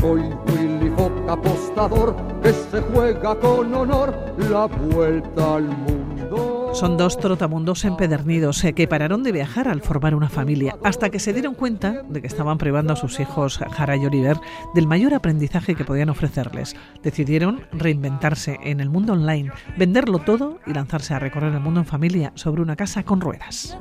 Soy Willy Fox apostador que se juega con honor la vuelta al mundo. Son dos trotamundos empedernidos eh, que pararon de viajar al formar una familia, hasta que se dieron cuenta de que estaban privando a sus hijos, Jara y Oliver, del mayor aprendizaje que podían ofrecerles. Decidieron reinventarse en el mundo online, venderlo todo y lanzarse a recorrer el mundo en familia sobre una casa con ruedas.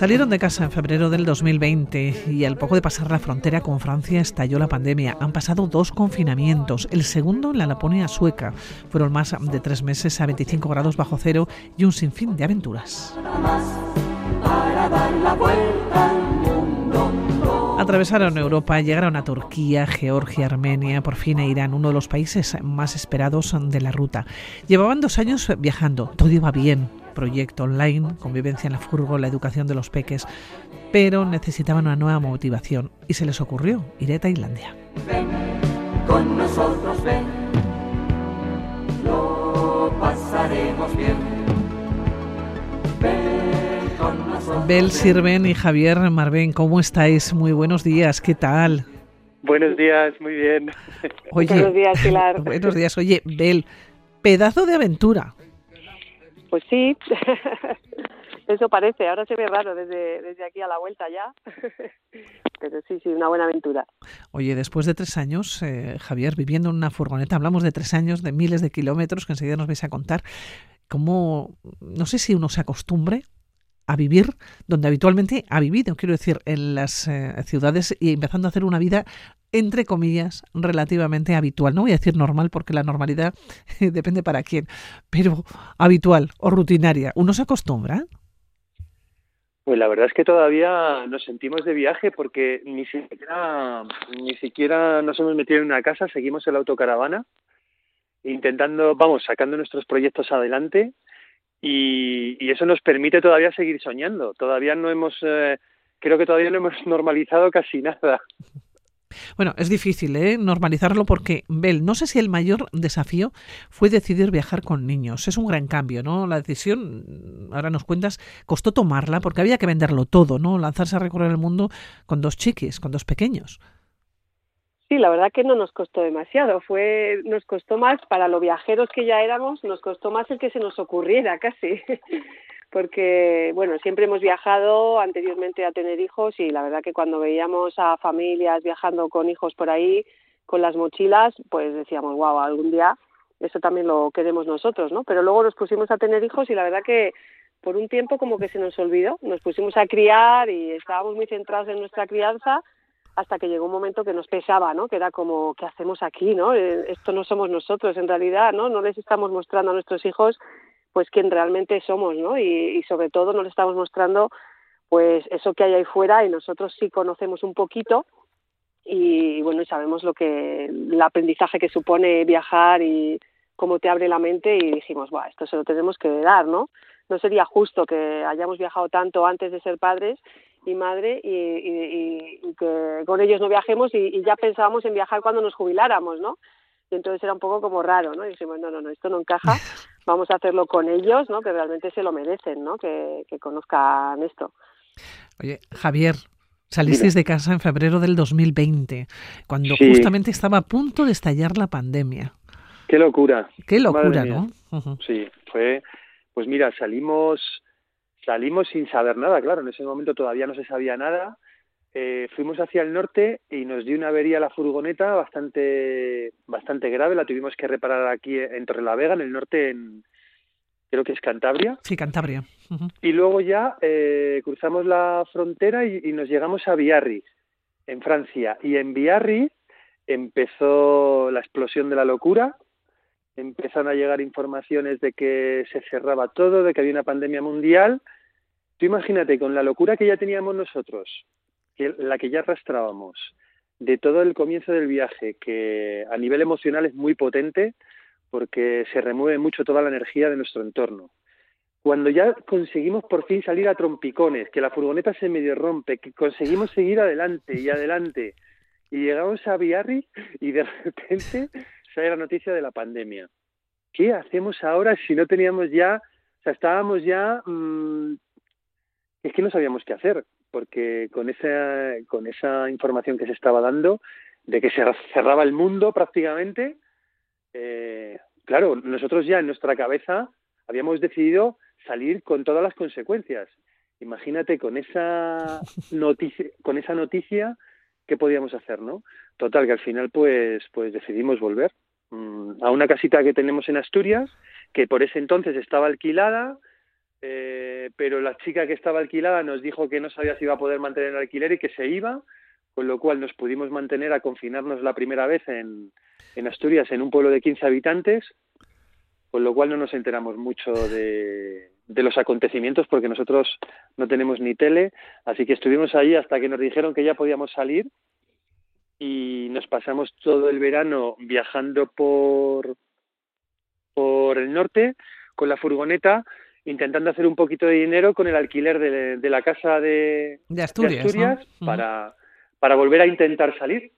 Salieron de casa en febrero del 2020 y al poco de pasar la frontera con Francia estalló la pandemia. Han pasado dos confinamientos, el segundo en la Laponia sueca. Fueron más de tres meses a 25 grados bajo cero y un sinfín de aventuras. Atravesaron Europa, llegaron a Turquía, Georgia, Armenia, por fin a Irán, uno de los países más esperados de la ruta. Llevaban dos años viajando, todo iba bien, proyecto online, convivencia en la furgo, la educación de los peques, pero necesitaban una nueva motivación y se les ocurrió ir a Tailandia. Con nosotros ven, lo pasaremos bien. Ven. Bel Sirven y Javier Marben, ¿cómo estáis? Muy buenos días, ¿qué tal? Buenos días, muy bien. Oye, Buenos días, Pilar. buenos días. Oye, Bel, pedazo de aventura. Pues sí, eso parece. Ahora se ve raro desde, desde aquí a la vuelta ya. Pero sí, sí, una buena aventura. Oye, después de tres años, eh, Javier, viviendo en una furgoneta, hablamos de tres años, de miles de kilómetros, que enseguida nos vais a contar, cómo, no sé si uno se acostumbre a vivir donde habitualmente ha vivido, quiero decir, en las eh, ciudades y empezando a hacer una vida, entre comillas, relativamente habitual. No voy a decir normal porque la normalidad depende para quién, pero habitual o rutinaria. ¿Uno se acostumbra? Pues la verdad es que todavía nos sentimos de viaje porque ni siquiera, ni siquiera nos hemos metido en una casa, seguimos en la autocaravana, intentando, vamos, sacando nuestros proyectos adelante y, y eso nos permite todavía seguir soñando. Todavía no hemos, eh, creo que todavía no hemos normalizado casi nada. Bueno, es difícil ¿eh? normalizarlo porque, Bel, no sé si el mayor desafío fue decidir viajar con niños. Es un gran cambio, ¿no? La decisión, ahora nos cuentas, costó tomarla porque había que venderlo todo, ¿no? Lanzarse a recorrer el mundo con dos chiquis, con dos pequeños. Sí, la verdad que no nos costó demasiado. Fue, nos costó más para los viajeros que ya éramos, nos costó más el que se nos ocurriera casi. Porque, bueno, siempre hemos viajado anteriormente a tener hijos y la verdad que cuando veíamos a familias viajando con hijos por ahí, con las mochilas, pues decíamos, wow, algún día eso también lo queremos nosotros, ¿no? Pero luego nos pusimos a tener hijos y la verdad que por un tiempo como que se nos olvidó, nos pusimos a criar y estábamos muy centrados en nuestra crianza hasta que llegó un momento que nos pesaba, ¿no? Que era como, ¿qué hacemos aquí, no? Eh, Esto no somos nosotros en realidad, ¿no? No les estamos mostrando a nuestros hijos pues quién realmente somos, ¿no? Y, y sobre todo no les estamos mostrando pues eso que hay ahí fuera y nosotros sí conocemos un poquito y bueno, y sabemos lo que el aprendizaje que supone viajar y cómo te abre la mente y dijimos, "Buah, esto se lo tenemos que dar, ¿no? No sería justo que hayamos viajado tanto antes de ser padres y madre y, y, y- y que con ellos no viajemos y, y ya pensábamos en viajar cuando nos jubiláramos, ¿no? Y entonces era un poco como raro, ¿no? Y dijimos, no, no, no, esto no encaja, vamos a hacerlo con ellos, ¿no? Que realmente se lo merecen, ¿no? Que, que conozcan esto. Oye, Javier, salisteis de casa en febrero del 2020, cuando Sí. justamente estaba a punto de estallar la pandemia. Qué locura. Qué locura. ¿no? Sí, fue, pues mira, salimos, salimos sin saber nada, claro, en ese momento todavía no se sabía nada. Eh, fuimos hacia el norte y nos dio una avería la furgoneta bastante, bastante grave. La tuvimos que reparar aquí en Torrelavega, en el norte, en, creo que es Cantabria. Sí, Cantabria. Y luego ya eh, cruzamos la frontera y, y nos llegamos a Biarritz, en Francia. Y en Biarritz empezó la explosión de la locura. Empezaron a llegar informaciones de que se cerraba todo, de que había una pandemia mundial. Tú imagínate, con la locura que ya teníamos nosotros, la que ya arrastrábamos, de todo el comienzo del viaje, que a nivel emocional es muy potente, porque se remueve mucho toda la energía de nuestro entorno cuando ya conseguimos por fin salir a trompicones, que la furgoneta se medio rompe, que conseguimos seguir adelante y adelante, y llegamos a Biarritz y de repente sale la noticia de la pandemia. ¿Qué hacemos ahora si no teníamos ya O sea, estábamos ya, mm, es que no sabíamos qué hacer, porque con esa, con esa información que se estaba dando, de que se cerraba el mundo prácticamente, eh, claro, nosotros ya en nuestra cabeza habíamos decidido salir con todas las consecuencias. Imagínate con esa noticia, con esa noticia, ¿qué podíamos hacer, no? Total, que al final pues, pues decidimos volver mm, a una casita que tenemos en Asturias, que por ese entonces estaba alquilada, eh, pero la chica que estaba alquilada nos dijo que no sabía si iba a poder mantener el alquiler y que se iba, con lo cual nos pudimos mantener a confinarnos la primera vez en, en Asturias, en un pueblo de 15 habitantes, con lo cual no nos enteramos mucho de, de los acontecimientos porque nosotros no tenemos ni tele, así que estuvimos ahí hasta que nos dijeron que ya podíamos salir y nos pasamos todo el verano viajando por por el norte con la furgoneta intentando hacer un poquito de dinero con el alquiler de, de la casa de, De Asturias, para, para volver a intentar salir.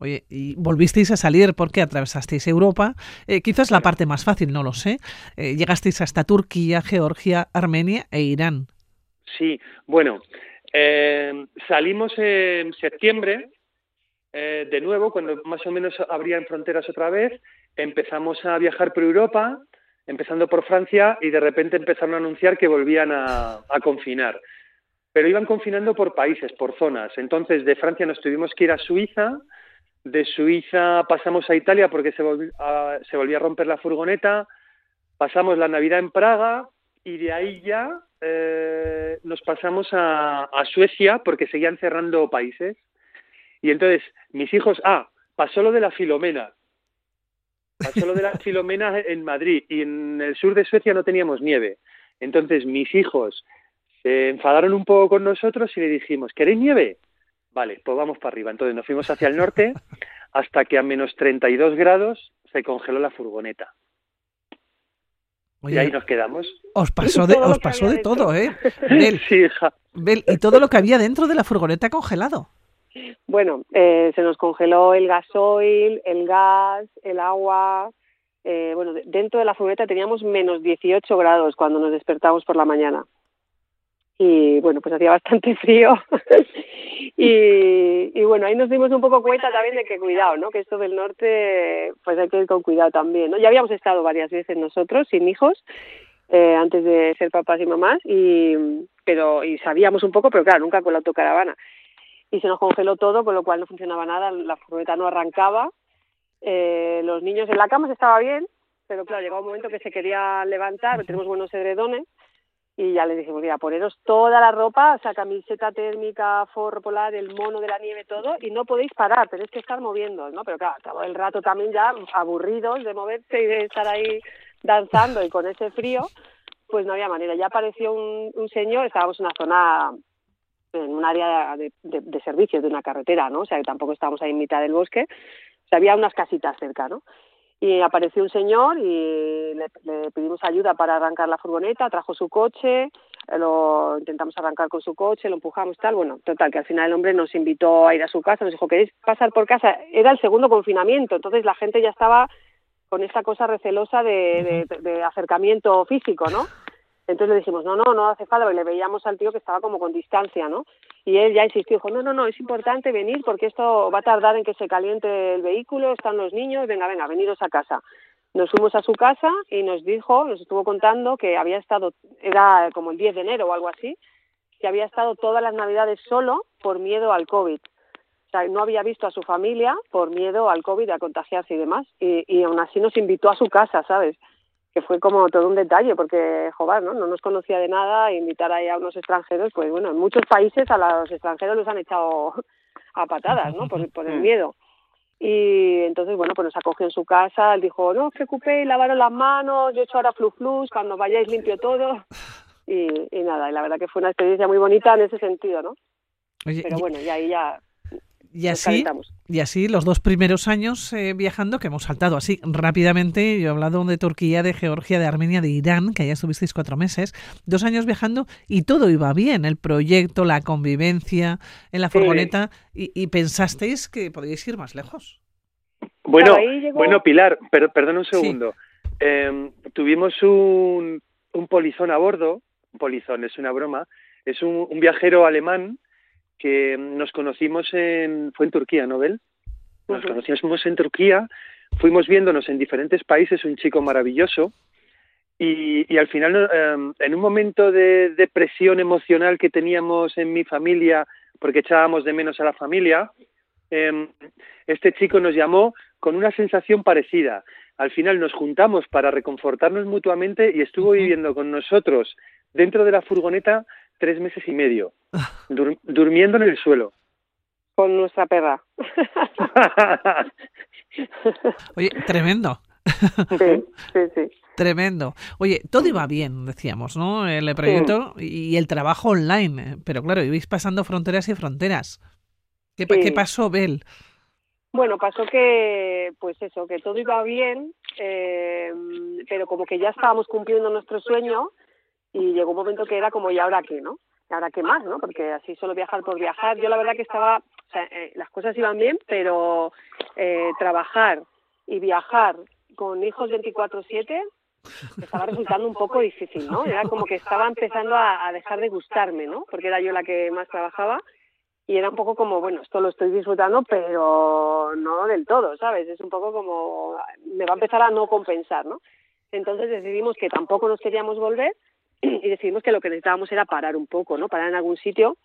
Oye, y volvisteis a salir porque atravesasteis Europa, eh, quizás la parte más fácil, no lo sé. Eh, llegasteis hasta Turquía, Georgia, Armenia e Irán. Sí, bueno, eh, salimos en septiembre, eh, de nuevo, cuando más o menos abrían fronteras otra vez, empezamos a viajar por Europa, empezando por Francia, y de repente empezaron a anunciar que volvían a, a confinar. Pero iban confinando por países, por zonas. Entonces, de Francia nos tuvimos que ir a Suiza, de Suiza pasamos a Italia porque se, volv- a- se volvía a romper la furgoneta, pasamos la Navidad en Praga y de ahí ya eh, nos pasamos a, a Suecia porque seguían cerrando países. Y entonces mis hijos, ah, pasó lo de la Filomena. Pasó lo de la Filomena en Madrid y en el sur de Suecia no teníamos nieve. Entonces mis hijos se enfadaron un poco con nosotros y le dijimos, ¿queréis nieve? Vale, pues vamos para arriba. Entonces nos fuimos hacia el norte hasta que a menos 32 grados se congeló la furgoneta. Oye, y ahí nos quedamos. os pasó de, Todo lo os que pasó había de todo, ¿eh? dentro. Bel, Sí, hija. Bel, y todo lo que había dentro de la furgoneta congelado. Bueno, eh, se nos congeló el gasoil, el gas, el agua. eh, bueno, de- dentro de la furgoneta teníamos menos 18 grados cuando nos despertamos por la mañana. Y bueno, pues hacía bastante frío. y, y bueno, ahí nos dimos un poco cuenta también de que cuidado, ¿no? Que esto del norte, pues hay que ir con cuidado también, ¿no? Ya habíamos estado varias veces nosotros sin hijos eh, antes de ser papás y mamás y pero y sabíamos un poco, pero claro, nunca con la autocaravana y se nos congeló todo, con lo cual no funcionaba nada, la furgoneta no arrancaba, eh, los niños en la cama se estaba bien, pero claro, llegó un momento que se quería levantar, tenemos buenos edredones, y ya les dijimos, mira, poneros toda la ropa, o sea, camiseta térmica, forro polar, el mono de la nieve, todo, y no podéis parar, tenéis que estar moviendo, ¿no? Pero claro, acabó el rato también ya aburridos de moverse y de estar ahí danzando y con ese frío, pues no había manera. Ya apareció un, un señor, estábamos en una zona en un área de, de, de servicios de una carretera, ¿no? O sea, que tampoco estábamos ahí en mitad del bosque. O sea, había unas casitas cerca, ¿no? Y apareció un señor y le, le pedimos ayuda para arrancar la furgoneta, trajo su coche, lo intentamos arrancar con su coche, lo empujamos tal, bueno, total, que al final el hombre nos invitó a ir a su casa, nos dijo, ¿queréis pasar por casa? Era el segundo confinamiento, entonces la gente ya estaba con esta cosa recelosa de, de, de acercamiento físico, ¿no? Entonces le dijimos, no, no, no hace falta, porque le veíamos al tío que estaba como con distancia, ¿no? Y él ya insistió, dijo, no, no, no, es importante venir porque esto va a tardar en que se caliente el vehículo, están los niños, venga, venga, veniros a casa. Nos fuimos a su casa y nos dijo, nos estuvo contando que había estado, era como el 10 de enero o algo así, que había estado todas las navidades solo por miedo al COVID. O sea, no había visto a su familia por miedo al COVID, a contagiarse y demás. Y, y aún así nos invitó a su casa, ¿sabes? Que fue como todo un detalle, porque, joder, ¿no? No nos conocía de nada, invitar ahí a unos extranjeros, pues bueno, en muchos países a los extranjeros los han echado a patadas, ¿no? Por, por el miedo. Y entonces, bueno, pues nos acogió en su casa, él dijo, no os preocupéis, lavaros las manos, yo he hecho ahora flu flus, cuando vayáis limpio todo. Y, y nada, y la verdad que fue una experiencia muy bonita en ese sentido, ¿no? Oye, Pero bueno, y ahí ya y, así, y así los dos primeros años eh, viajando, que hemos saltado así rápidamente, yo he hablado de Turquía, de Georgia, de Armenia, de Irán, que ya estuvisteis cuatro meses, dos años viajando y todo iba bien, el proyecto, la convivencia en la Sí. furgoneta, y, y pensasteis que podíais ir más lejos. Bueno, llegó- bueno, Pilar, per- perdona un Sí. segundo. Eh, tuvimos un, un polizón a bordo, un polizón es una broma, es un, un viajero alemán que nos conocimos en, fue en Turquía, ¿no, Bel? Nos Ujú. conocimos en Turquía, fuimos viéndonos en diferentes países, un chico maravilloso, y, y al final, eh, en un momento de depresión emocional que teníamos en mi familia, porque echábamos de menos a la familia, eh, este chico nos llamó con una sensación parecida. Al final nos juntamos para reconfortarnos mutuamente y estuvo viviendo con nosotros dentro de la furgoneta tres meses y medio, dur- durmiendo en el suelo. Con nuestra perra. Oye, tremendo. sí, sí, sí. Tremendo. Oye, todo iba bien, decíamos, ¿no? El proyecto y el trabajo online. eh, Pero claro, ibais pasando fronteras y fronteras. ¿Qué, pa- Sí. qué pasó, Bel? Bueno, pasó que, pues eso, que todo iba bien, eh, pero como que ya estábamos cumpliendo nuestro sueño y llegó un momento que era como, ¿y ahora qué, no? ¿Y ahora qué más, no? Porque así solo viajar por viajar. Yo la verdad que estaba, o sea, eh, las cosas iban bien, pero eh, trabajar y viajar con hijos 24/7 estaba resultando un poco difícil, ¿no? Era como que estaba empezando a, a dejar de gustarme, ¿no? Porque era yo la que más trabajaba y era un poco como, bueno, esto lo estoy disfrutando, pero no del todo, ¿sabes? Es un poco como, me va a empezar a no compensar, ¿no? Entonces decidimos que tampoco nos queríamos volver y decidimos que lo que necesitábamos era parar un poco, ¿no? Parar en algún sitio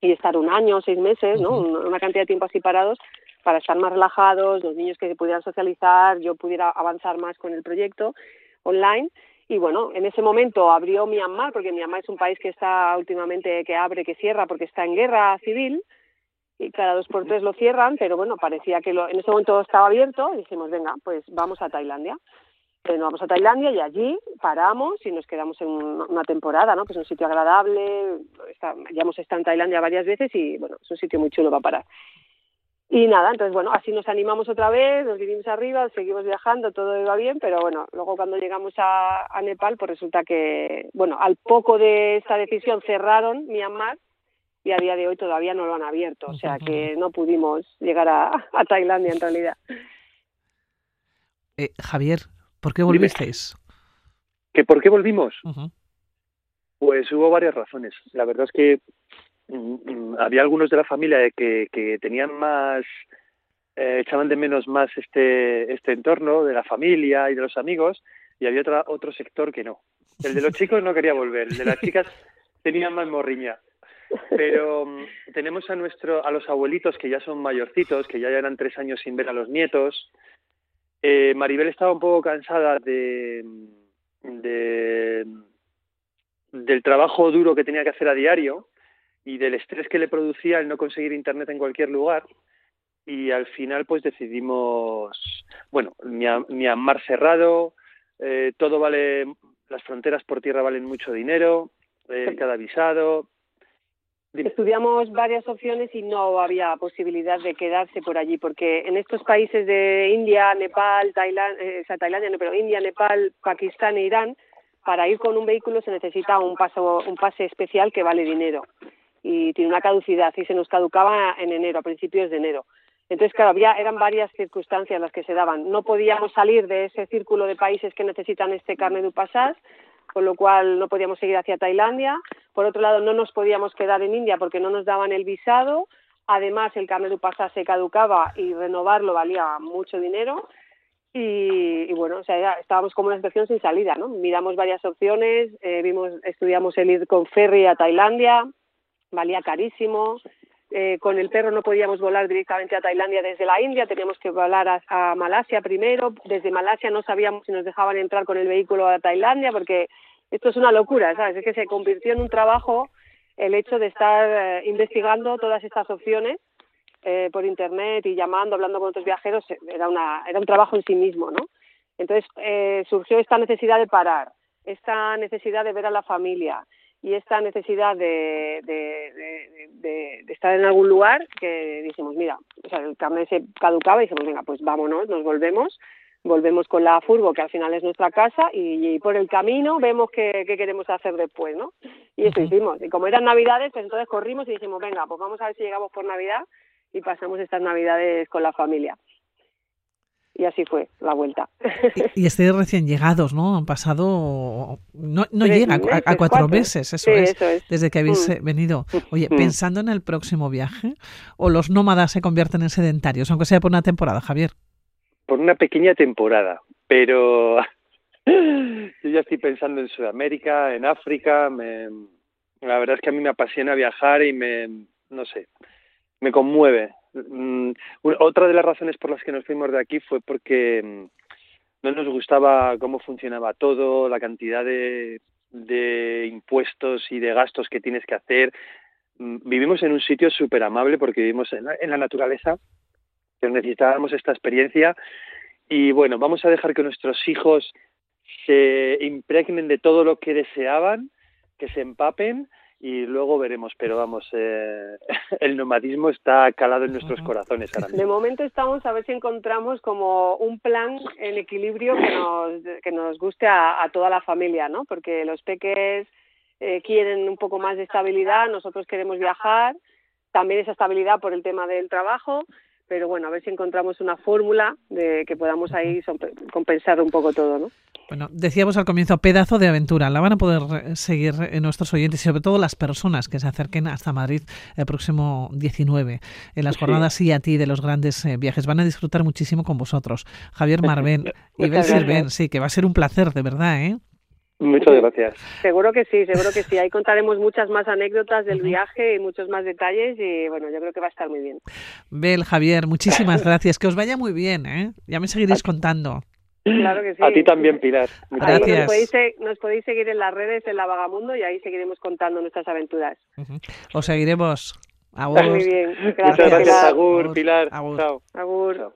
y estar un año, seis meses, ¿no? Una cantidad de tiempo así parados para estar más relajados, los niños que se pudieran socializar, yo pudiera avanzar más con el proyecto online. Y bueno, en ese momento abrió Myanmar, porque Myanmar es un país que está últimamente, que abre, que cierra, porque está en guerra civil, y cada dos por tres lo cierran, pero bueno, parecía que lo, en ese momento estaba abierto, y dijimos, venga, pues vamos a Tailandia. Nos vamos a Tailandia y allí paramos y nos quedamos en un- una temporada, ¿no? Pues un sitio agradable, ya hemos estado en Tailandia varias veces y bueno, es un sitio muy chulo para parar. Y nada, entonces bueno, así nos animamos otra vez, nos vinimos arriba, seguimos viajando, todo iba bien, pero bueno, luego cuando llegamos a, Nepal, pues resulta que, bueno, al poco de esta decisión cerraron Myanmar y a día de hoy todavía no lo han abierto, o sea que no pudimos llegar a, a Tailandia en realidad. Eh, Javier, ¿por qué volvisteis? ¿Que ¿Por qué volvimos? Pues hubo varias razones. La verdad es que mm, mm, había algunos de la familia que, que tenían más, eh, echaban de menos más este, este entorno de la familia y de los amigos, y había otra, otro sector que no. El de los chicos no quería volver, el de las chicas tenía más morriña. Pero mm, tenemos a nuestro, a los abuelitos que ya son mayorcitos, que ya llevan tres años sin ver a los nietos. Eh, Maribel estaba un poco cansada de, de del trabajo duro que tenía que hacer a diario y del estrés que le producía el no conseguir internet en cualquier lugar y al final pues decidimos bueno Myanmar cerrado eh, todo vale las fronteras por tierra valen mucho dinero eh, cada visado. Estudiamos varias opciones y no había posibilidad de quedarse por allí, porque en estos países de India, Nepal, Tailandia, eh, o sea, Tailandia no, pero India, Nepal, Pakistán e Irán, para ir con un vehículo se necesita un paso, un pase especial que vale dinero y tiene una caducidad y se nos caducaba en enero, a principios de enero. Entonces, claro, había, eran varias circunstancias las que se daban. No podíamos salir de ese círculo de países que necesitan este carnet du passage, con lo cual no podíamos seguir hacia Tailandia. Por otro lado, no nos podíamos quedar en India porque no nos daban el visado. Además, el carnet du passage se caducaba y renovarlo valía mucho dinero. Y, y bueno, o sea, ya estábamos como una situación sin salida, ¿no? Miramos varias opciones, eh, vimos, estudiamos el ir con ferry a Tailandia, valía carísimo. Eh, con el perro no podíamos volar directamente a Tailandia desde la India, teníamos que volar a, Malasia primero. Desde Malasia no sabíamos si nos dejaban entrar con el vehículo a Tailandia, porque esto es una locura, ¿sabes? Es que se convirtió en un trabajo el hecho de estar eh, investigando todas estas opciones eh, por internet y llamando, hablando con otros viajeros, era, una, era un trabajo en sí mismo, ¿no? Entonces eh, surgió esta necesidad de parar, esta necesidad de ver a la familia y esta necesidad de, de, de, de, de estar en algún lugar que dijimos, mira, o sea, el carnet se caducaba y dijimos, venga, pues vámonos, nos volvemos, volvemos con la furgo, que al final es nuestra casa, y, y por el camino vemos qué, qué, queremos hacer después, ¿no? Y eso hicimos. Y como eran Navidades, pues entonces corrimos y dijimos, venga, pues vamos a ver si llegamos por Navidad y pasamos estas Navidades con la familia. Y así fue la vuelta. Y, y estáis recién llegados, ¿no? Han pasado, no, no llega a- cuatro, cuatro. meses, eso Sí, es, eso es. desde que habéis Mm. eh, venido. Oye, Mm. pensando en el próximo viaje, o los nómadas se convierten en sedentarios, aunque sea por una temporada, Javier. por una pequeña temporada, pero yo ya estoy pensando en Sudamérica, en África, me, la verdad es que a mí me apasiona viajar y me, no sé, me conmueve. Mm, Otra de las razones por las que nos fuimos de aquí fue porque mm, no nos gustaba cómo funcionaba todo, la cantidad de, de impuestos y de gastos que tienes que hacer. Mm, Vivimos en un sitio súper amable porque vivimos en la, en la naturaleza, pero necesitábamos esta experiencia y bueno, vamos a dejar que nuestros hijos se impregnen de todo lo que deseaban, que se empapen y luego veremos, pero vamos, eh, el nomadismo está calado en nuestros corazones ahora De momento estamos a ver si encontramos como un plan en equilibrio que nos, que nos guste a, a toda la familia, ¿no? Porque los peques eh, quieren un poco más de estabilidad, nosotros queremos viajar, también esa estabilidad por el tema del trabajo, pero bueno, a ver si encontramos una fórmula de que podamos ahí compensar un poco todo, ¿no? Bueno, decíamos al comienzo, pedazo de aventura. La van a poder seguir eh, nuestros oyentes y sobre todo las personas que se acerquen hasta Madrid el próximo 19 en las Sí. jornadas y a ti de los grandes eh, viajes. Van a disfrutar muchísimo con vosotros. Javier Marvén y Bel Muchas Sirven, sí, que va a ser un placer, de verdad, ¿eh? Muchas gracias. Seguro que sí, seguro que sí. Ahí contaremos muchas más anécdotas del viaje y muchos más detalles y bueno, yo creo que va a estar muy bien. Bel, Javier, muchísimas gracias. Que os vaya muy bien, ¿eh? Ya me seguiréis contando. Claro que sí. A ti también, Pilar. Muchas Gracias. nos podéis, nos podéis seguir en las redes, en la Vagamundo, y ahí seguiremos contando nuestras aventuras. Ujú. Os seguiremos. A vos. Muy bien. Muchas Gracias, gracias, Pilar. Agur, Agur. Pilar. Agur. Chao. Agur. Chao.